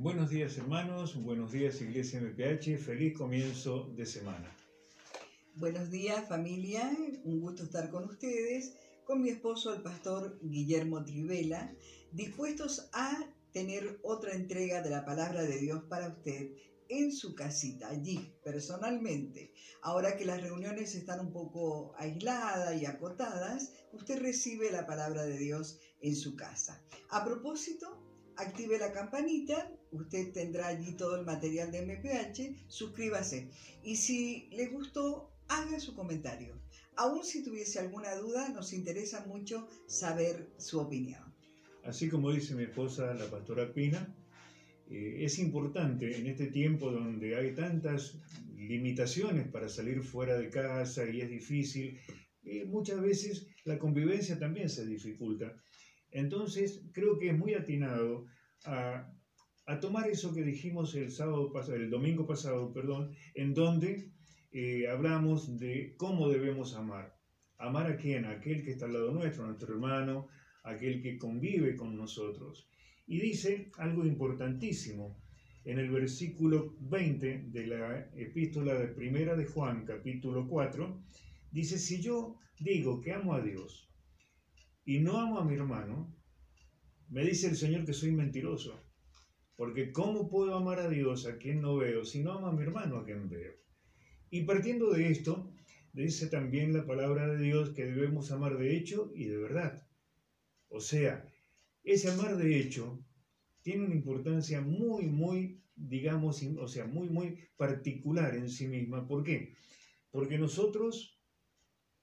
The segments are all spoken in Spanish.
Buenos días hermanos, buenos días Iglesia MPH, feliz comienzo de semana. Buenos días familia, un gusto estar con ustedes, con mi esposo el pastor Guillermo Trivela, dispuestos a tener otra entrega de la palabra de Dios para usted en su casita, allí, personalmente. Ahora que las reuniones están un poco aisladas y acotadas, usted recibe la palabra de Dios en su casa. A propósito, active la campanita, usted tendrá allí todo el material de MPH, suscríbase. Y si le gustó, haga su comentario. Aún si tuviese alguna duda, nos interesa mucho saber su opinión. Así como dice mi esposa, la pastora Pina, eh, es importante en este tiempo donde hay tantas limitaciones para salir fuera de casa y es difícil, eh, muchas veces la convivencia también se dificulta. Entonces, creo que es muy atinado a, tomar eso que dijimos el sábado pasado, el domingo pasado, perdón, en donde eh, hablamos de cómo debemos amar. ¿Amar a quién? A aquel que está al lado nuestro, a nuestro hermano, aquel que convive con nosotros. Y dice algo importantísimo en el versículo 20 de la epístola de primera de Juan, capítulo 4, dice, si yo digo que amo a Dios y no amo a mi hermano, me dice el Señor que soy mentiroso. Porque ¿cómo puedo amar a Dios a quien no veo si no amo a mi hermano a quien veo? Y partiendo de esto, dice también la palabra de Dios que debemos amar de hecho y de verdad. O sea, ese amar de hecho tiene una importancia muy, muy, digamos, o sea, muy, muy particular en sí misma. ¿Por qué? Porque nosotros,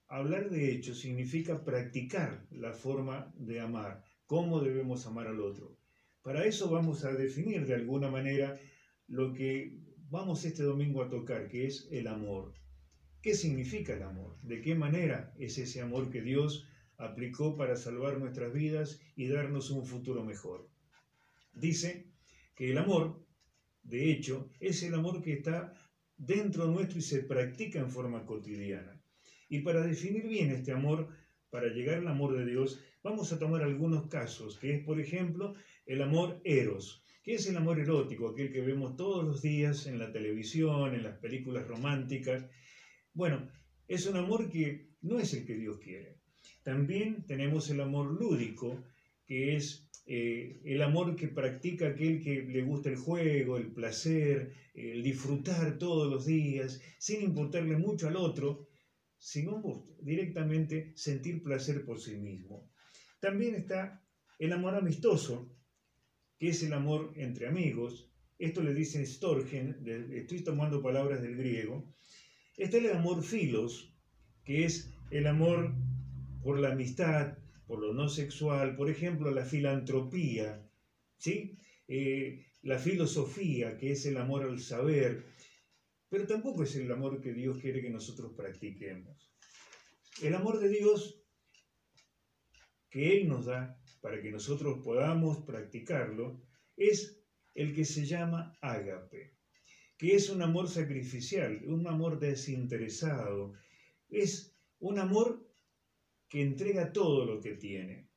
hablar de hecho significa practicar la forma de amar, cómo debemos amar al otro. Para eso vamos a definir de alguna manera lo que vamos este domingo a tocar, que es el amor. ¿Qué significa el amor? ¿De qué manera es ese amor que Dios aplicó para salvar nuestras vidas y darnos un futuro mejor. Dice que el amor, de hecho, es el amor que está dentro nuestro y se practica en forma cotidiana. Y para definir bien este amor, para llegar al amor de Dios, vamos a tomar algunos casos, que es, por ejemplo, el amor eros, que es el amor erótico, aquel que vemos todos los días en la televisión, en las películas románticas. Bueno, es un amor que no es el que Dios quiere. También tenemos el amor lúdico, que es eh, el amor que practica aquel que le gusta el juego, el placer, el disfrutar todos los días, sin importarle mucho al otro, sino directamente sentir placer por sí mismo. También está el amor amistoso, que es el amor entre amigos. Esto le dice Storgen, estoy tomando palabras del griego. Está el amor filos, que es el amor por la amistad, por lo no sexual, por ejemplo, la filantropía, ¿sí? Eh, la filosofía, que es el amor al saber, pero tampoco es el amor que Dios quiere que nosotros practiquemos. El amor de Dios que Él nos da para que nosotros podamos practicarlo es el que se llama ágape, que es un amor sacrificial, un amor desinteresado, es un amor que entrega todo lo que tiene.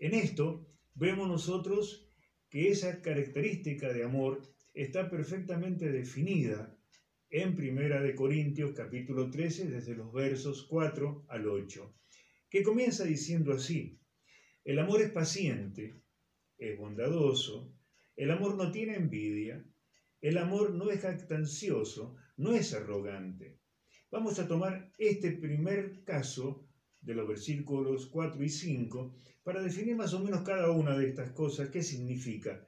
En esto vemos nosotros que esa característica de amor está perfectamente definida en Primera de Corintios capítulo 13 desde los versos 4 al 8, que comienza diciendo así: El amor es paciente, es bondadoso, el amor no tiene envidia, el amor no es jactancioso, no es arrogante. Vamos a tomar este primer caso de los versículos 4 y 5 para definir más o menos cada una de estas cosas, qué significa.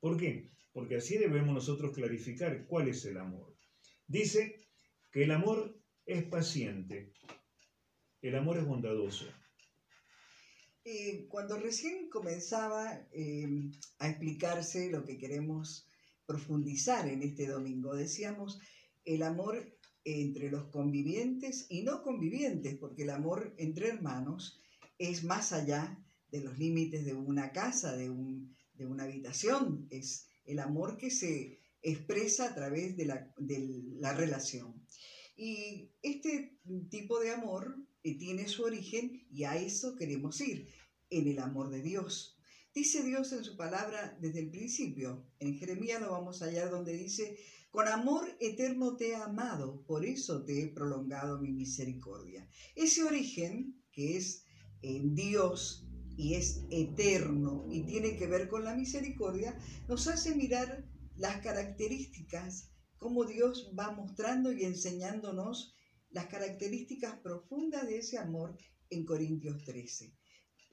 ¿Por qué? Porque así debemos nosotros clarificar cuál es el amor. Dice que el amor es paciente, el amor es bondadoso. Eh, cuando recién comenzaba em, a explicarse lo que queremos profundizar en este domingo, decíamos, el amor entre los convivientes y no convivientes, porque el amor entre hermanos es más allá de los límites de una casa, de, una habitación, es el amor que se expresa a través de la, relación. Y este tipo de amor eh, tiene su origen y a eso queremos ir, en el amor de Dios. Dice Dios en su palabra desde el principio. En Jeremías lo vamos a hallar donde dice, con amor eterno te he amado, por eso te he prolongado mi misericordia. Ese origen, que es en Dios y es eterno y tiene que ver con la misericordia, nos hace mirar las características, cómo Dios va mostrando y enseñándonos las características profundas de ese amor en Corintios 13.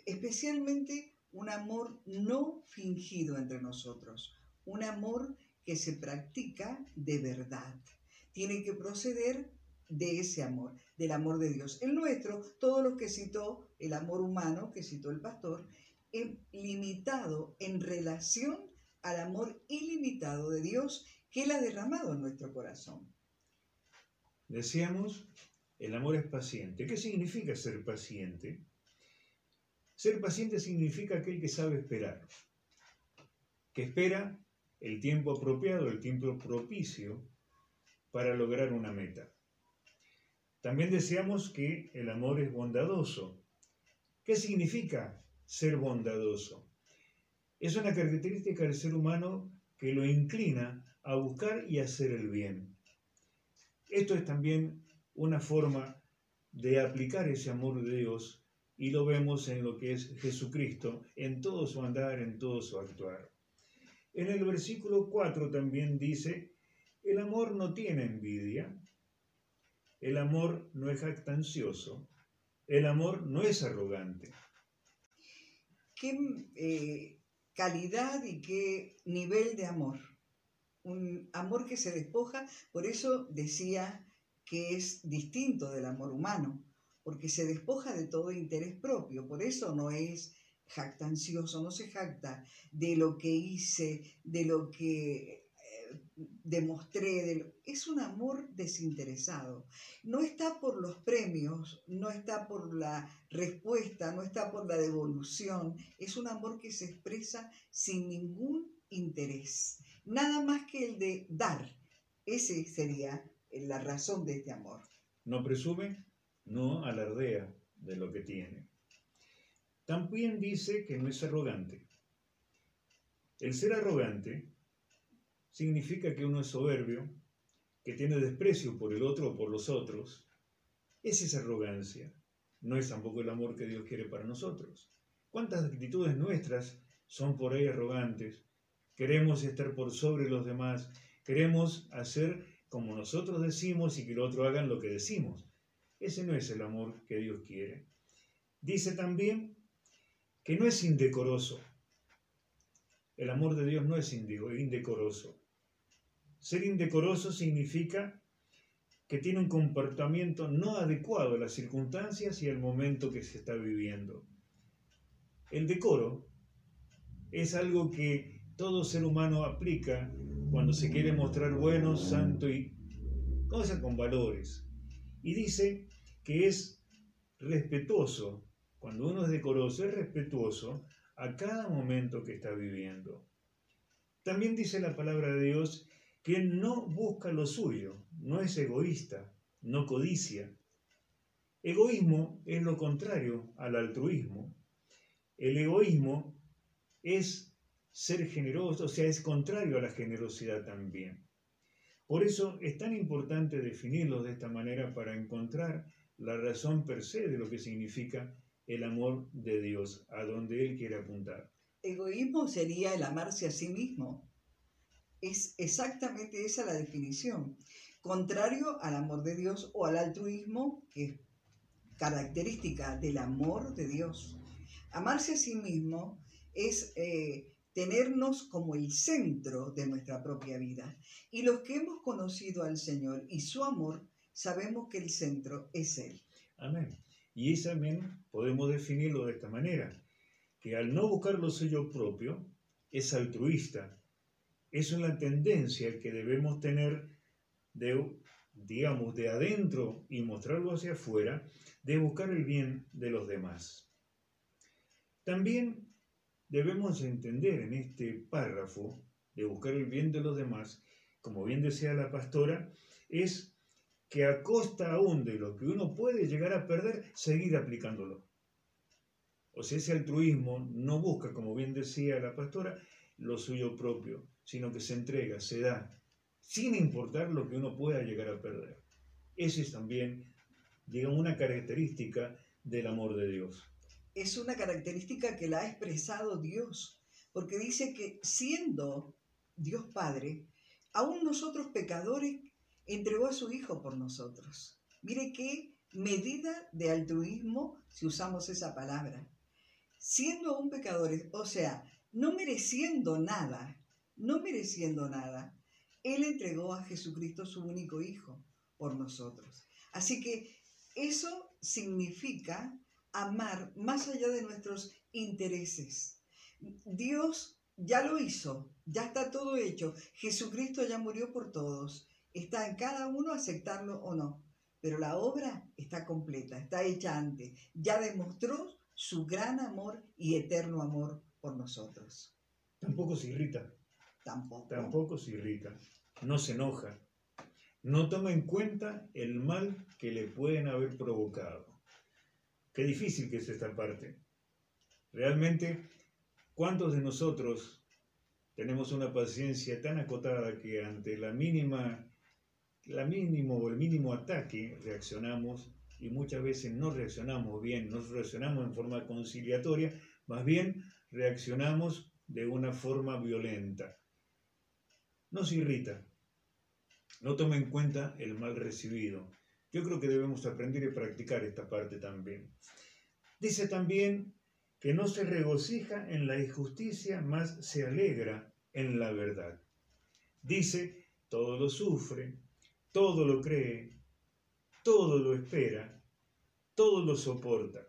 Especialmente un amor no fingido entre nosotros, un amor que se practica de verdad. Tiene que proceder de ese amor, del amor de Dios. El nuestro, todo lo que citó, el amor humano que citó el pastor, es limitado en relación al amor ilimitado de Dios que Él ha derramado en nuestro corazón. Decíamos, el amor es paciente. ¿Qué significa ser paciente? Ser paciente significa aquel que sabe esperar, que espera el tiempo apropiado, el tiempo propicio para lograr una meta. También decíamos que el amor es bondadoso. ¿Qué significa ser bondadoso? Es una característica del ser humano que lo inclina a buscar y hacer el bien. Esto es también una forma de aplicar ese amor de Dios y lo vemos en lo que es Jesucristo, en todo su andar, en todo su actuar. En el versículo 4 también dice, el amor no tiene envidia, el amor no es jactancioso, el amor no es arrogante. ¿Qué eh, calidad y qué nivel de amor? Un amor que se despoja, por eso decía que es distinto del amor humano, porque se despoja de todo interés propio, por eso no es jactancioso, no se jacta de lo que hice, de lo que eh, demostré, es un amor desinteresado. No está por los premios, no está por la respuesta, no está por la devolución, es un amor que se expresa sin ningún interés, nada más que el de dar. Ese sería la razón de este amor. No presume, no alardea de lo que tiene. También dice que no es arrogante. El ser arrogante significa que uno es soberbio, que tiene desprecio por el otro o por los otros. Esa es arrogancia. No es tampoco el amor que Dios quiere para nosotros. ¿Cuántas actitudes nuestras son por ahí arrogantes? Queremos estar por sobre los demás, queremos hacer como nosotros decimos y que el otro hagan lo que decimos. Ese no es el amor que Dios quiere. Dice también que no es indecoroso. El amor de Dios no es indecoroso. Ser indecoroso significa que tiene un comportamiento no adecuado a las circunstancias y al momento que se está viviendo. El decoro es algo que todo ser humano aplica cuando se quiere mostrar bueno, santo y cosas con valores. Y dice que es respetuoso, cuando uno es decoroso, es respetuoso a cada momento que está viviendo. También dice la palabra de Dios que no busca lo suyo, no es egoísta, no codicia. Egoísmo es lo contrario al altruismo. El egoísmo es ser generoso, o sea, es contrario a la generosidad también. Por eso es tan importante definirlo de esta manera para encontrar la razón per se de lo que significa el amor de Dios, a donde Él quiere apuntar. Egoísmo sería el amarse a sí mismo. Es exactamente esa la definición. Contrario al amor de Dios o al altruismo, que es característica del amor de Dios. Amarse a sí mismo es eh, tenernos como el centro de nuestra propia vida. Y los que hemos conocido al Señor y su amor, sabemos que el centro es Él. Amén. Y eso también podemos definirlo de esta manera, que al no buscar lo suyo propio, es altruista. Es una tendencia que debemos tener de, digamos, de adentro y mostrarlo hacia afuera, de buscar el bien de los demás. También debemos entender en este párrafo de buscar el bien de los demás, como bien decía la pastora, es que a costa aún de lo que uno puede llegar a perder, seguir aplicándolo. O sea, ese altruismo no busca, como bien decía la pastora, lo suyo propio, sino que se entrega, se da, sin importar lo que uno pueda llegar a perder. Esa es también, digamos, una característica del amor de Dios. Es una característica que la ha expresado Dios, porque dice que siendo Dios Padre, aún nosotros pecadores, entregó a su Hijo por nosotros. Mire qué medida de altruismo si usamos esa palabra. Siendo aún pecadores, o sea, no mereciendo nada, no mereciendo nada, Él entregó a Jesucristo su único Hijo por nosotros. Así que eso significa amar más allá de nuestros intereses. Dios ya lo hizo, ya está todo hecho. Jesucristo ya murió por todos. Está en cada uno aceptarlo o no. Pero la obra está completa, está hecha antes. Ya demostró su gran amor y eterno amor por nosotros. Tampoco se irrita. Tampoco. Tampoco se irrita. No se enoja. No toma en cuenta el mal que le pueden haber provocado. Qué difícil que es esta parte. Realmente, ¿cuántos de nosotros tenemos una paciencia tan acotada que ante la mínima, la mínimo el mínimo ataque reaccionamos y muchas veces no reaccionamos bien, no reaccionamos en forma conciliatoria, más bien reaccionamos de una forma violenta. Nos irrita, no toma en cuenta el mal recibido. Yo creo que debemos aprender y practicar esta parte también. Dice también que no se regocija en la injusticia, más se alegra en la verdad. Dice, todo lo sufre, todo lo cree, todo lo espera, todo lo soporta.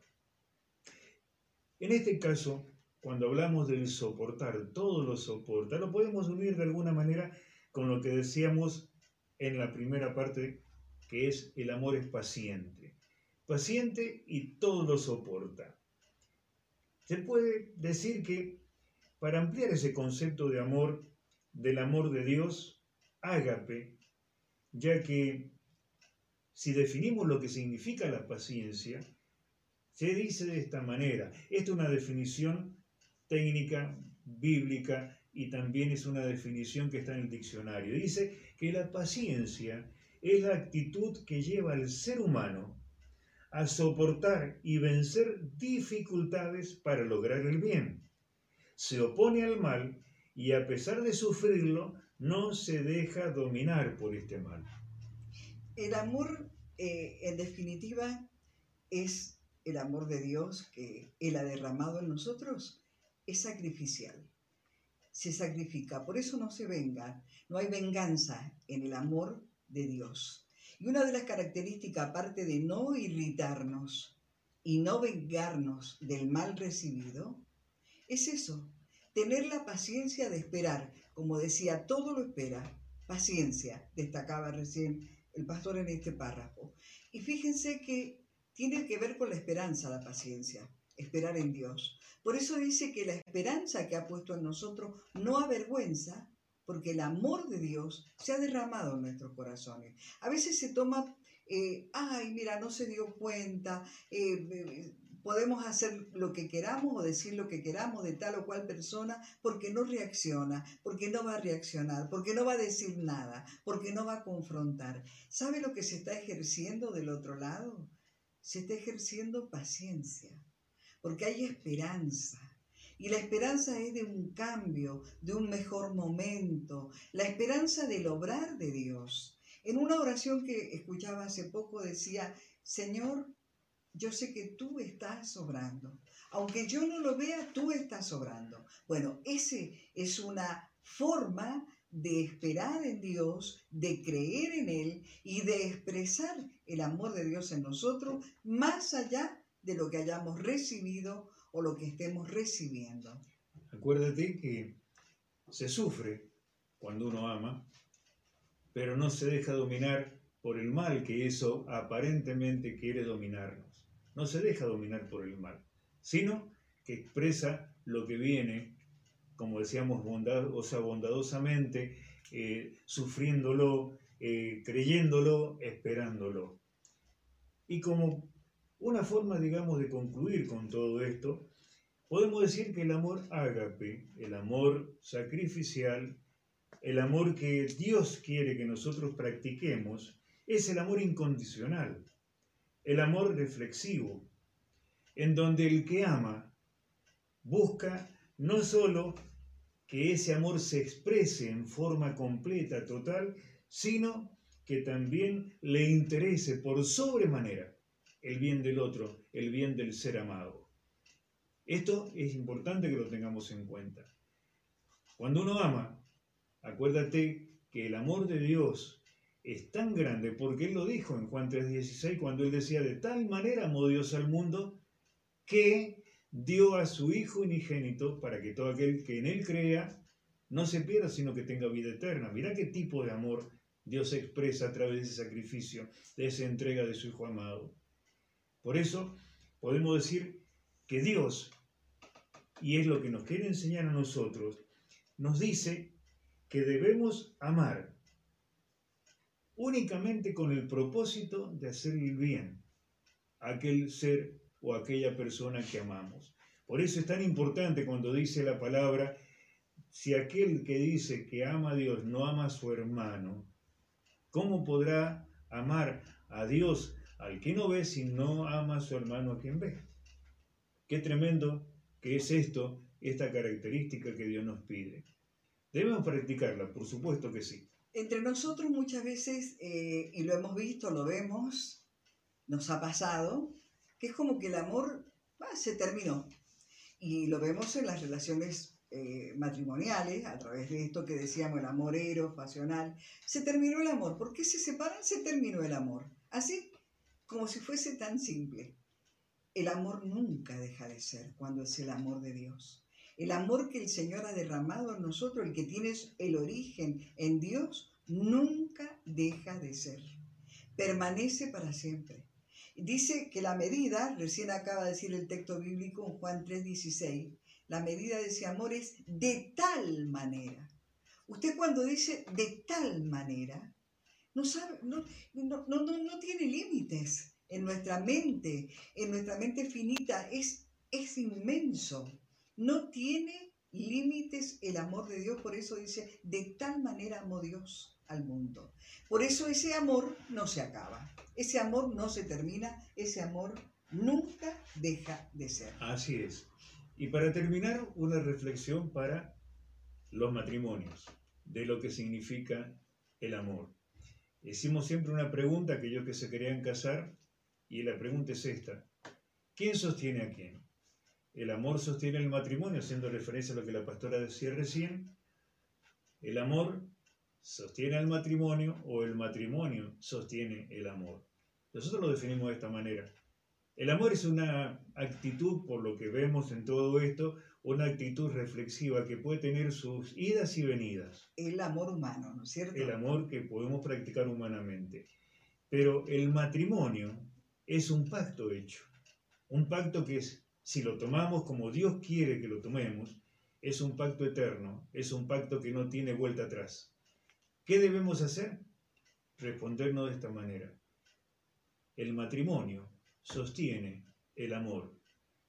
En este caso, cuando hablamos del soportar, todo lo soporta, lo podemos unir de alguna manera con lo que decíamos en la primera parte, que es el amor es paciente. Paciente y todo lo soporta. Se puede decir que para ampliar ese concepto de amor, del amor de Dios, ágape, ya que si definimos lo que significa la paciencia, se dice de esta manera. Esta es una definición técnica, bíblica, y también es una definición que está en el diccionario. Dice que la paciencia es la actitud que lleva al ser humano a soportar y vencer dificultades para lograr el bien. Se opone al mal y a pesar de sufrirlo, no se deja dominar por este mal. El amor, eh, en definitiva, es el amor de Dios que Él ha derramado en nosotros, es sacrificial se sacrifica. Por eso no se venga. No hay venganza en el amor de Dios. Y una de las características, aparte de no irritarnos y no vengarnos del mal recibido, es eso, tener la paciencia de esperar. Como decía, todo lo espera. Paciencia, destacaba recién el pastor en este párrafo. Y fíjense que tiene que ver con la esperanza, la paciencia, esperar en Dios. Por eso dice que la esperanza que ha puesto en nosotros no avergüenza, porque el amor de Dios se ha derramado en nuestros corazones. A veces se toma, eh, ay, mira, no se dio cuenta, eh, eh, podemos hacer lo que queramos o decir lo que queramos de tal o cual persona porque no reacciona, porque no va a reaccionar, porque no va a decir nada, porque no va a confrontar. ¿Sabe lo que se está ejerciendo del otro lado? Se está ejerciendo paciencia porque hay esperanza. Y la esperanza es de un cambio, de un mejor momento, la esperanza del obrar de Dios. En una oración que escuchaba hace poco decía, Señor, yo sé que tú estás obrando. Aunque yo no lo vea, tú estás obrando. Bueno, ese es una forma de esperar en Dios, de creer en Él y de expresar el amor de Dios en nosotros, más allá de lo que hayamos recibido o lo que estemos recibiendo. Acuérdate que se sufre cuando uno ama, pero no se deja dominar por el mal que eso aparentemente quiere dominarnos. No se deja dominar por el mal, sino que expresa lo que viene, como decíamos, bondad, o sea, bondadosamente, eh, sufriéndolo, eh, creyéndolo, esperándolo. Y como una forma, digamos, de concluir con todo esto, podemos decir que el amor ágape, el amor sacrificial, el amor que Dios quiere que nosotros practiquemos, es el amor incondicional, el amor reflexivo, en donde el que ama busca no solo que ese amor se exprese en forma completa, total, sino que también le interese por sobremanera el bien del otro, el bien del ser amado. Esto es importante que lo tengamos en cuenta. Cuando uno ama, acuérdate que el amor de Dios es tan grande, porque Él lo dijo en Juan 3:16, cuando Él decía, de tal manera amó Dios al mundo, que dio a su Hijo unigénito para que todo aquel que en Él crea no se pierda, sino que tenga vida eterna. Mirá qué tipo de amor Dios expresa a través de ese sacrificio, de esa entrega de su Hijo amado. Por eso podemos decir que Dios, y es lo que nos quiere enseñar a nosotros, nos dice que debemos amar únicamente con el propósito de hacer el bien a aquel ser o aquella persona que amamos. Por eso es tan importante cuando dice la palabra, si aquel que dice que ama a Dios no ama a su hermano, ¿cómo podrá amar a Dios al que no ve si no ama a su hermano a quien ve? Qué tremendo que es esto, esta característica que Dios nos pide. ¿Debemos practicarla? Por supuesto que sí. Entre nosotros muchas veces, eh, y lo hemos visto, lo vemos, nos ha pasado, que es como que el amor se terminó. Y lo vemos en las relaciones eh, matrimoniales, a través de esto que decíamos, el amor eros, pasional. Se terminó el amor. ¿Por qué se separan? Se terminó el amor. Así, como si fuese tan simple. El amor nunca deja de ser cuando es el amor de Dios. El amor que el Señor ha derramado en nosotros, el que tiene el origen en Dios, nunca deja de ser. Permanece para siempre. Dice que la medida, recién acaba de decir el texto bíblico en Juan 3:16, la medida de ese amor es de tal manera. Usted cuando dice de tal manera, no, sabe, no, no, no, no tiene límites en nuestra mente, en nuestra mente finita, es, es inmenso. No tiene límites el amor de Dios, por eso dice, de tal manera amó Dios al mundo. Por eso ese amor no se acaba, ese amor no se termina, ese amor nunca deja de ser. Así es. Y para terminar, una reflexión para los matrimonios, de lo que significa el amor. Hicimos siempre una pregunta a aquellos que se querían casar, y la pregunta es esta. ¿Quién sostiene a quién? El amor sostiene el matrimonio, haciendo referencia a lo que la pastora decía recién. El amor sostiene al matrimonio o el matrimonio sostiene el amor. Nosotros lo definimos de esta manera. El amor es una actitud, por lo que vemos en todo esto, una actitud reflexiva que puede tener sus idas y venidas. El amor humano, ¿no es cierto? El amor que podemos practicar humanamente. Pero el matrimonio es un pacto hecho. Un pacto que es si lo tomamos como Dios quiere que lo tomemos, es un pacto eterno, es un pacto que no tiene vuelta atrás. ¿Qué debemos hacer? Respondernos de esta manera. El matrimonio sostiene el amor,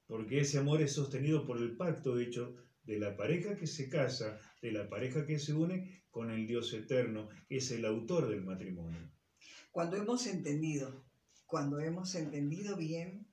porque ese amor es sostenido por el pacto hecho de la pareja que se casa, de la pareja que se une con el Dios eterno, que es el autor del matrimonio. Cuando hemos entendido, cuando hemos entendido bien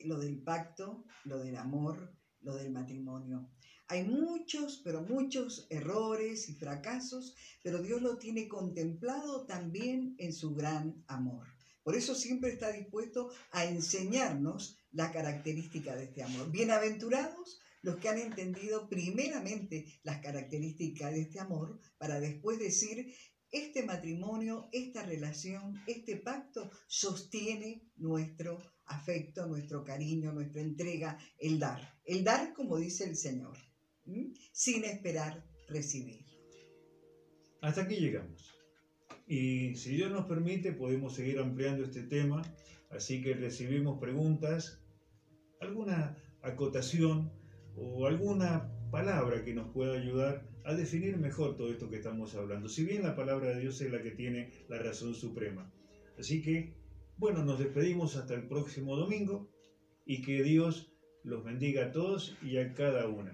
lo del pacto, lo del amor, lo del matrimonio. Hay muchos, pero muchos errores y fracasos, pero Dios lo tiene contemplado también en su gran amor. Por eso siempre está dispuesto a enseñarnos la característica de este amor. Bienaventurados los que han entendido primeramente las características de este amor para después decir, este matrimonio, esta relación, este pacto sostiene nuestro afecto, nuestro cariño, nuestra entrega, el dar. El dar, como dice el Señor, sin esperar recibir. Hasta aquí llegamos. Y si Dios nos permite, podemos seguir ampliando este tema. Así que recibimos preguntas, alguna acotación o alguna palabra que nos pueda ayudar a definir mejor todo esto que estamos hablando. Si bien la palabra de Dios es la que tiene la razón suprema. Así que Bueno, nos despedimos hasta el próximo domingo y que Dios los bendiga a todos y a cada una.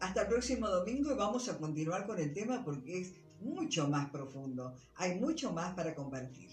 Hasta el próximo domingo y vamos a continuar con el tema porque es mucho más profundo. Hay mucho más para compartir.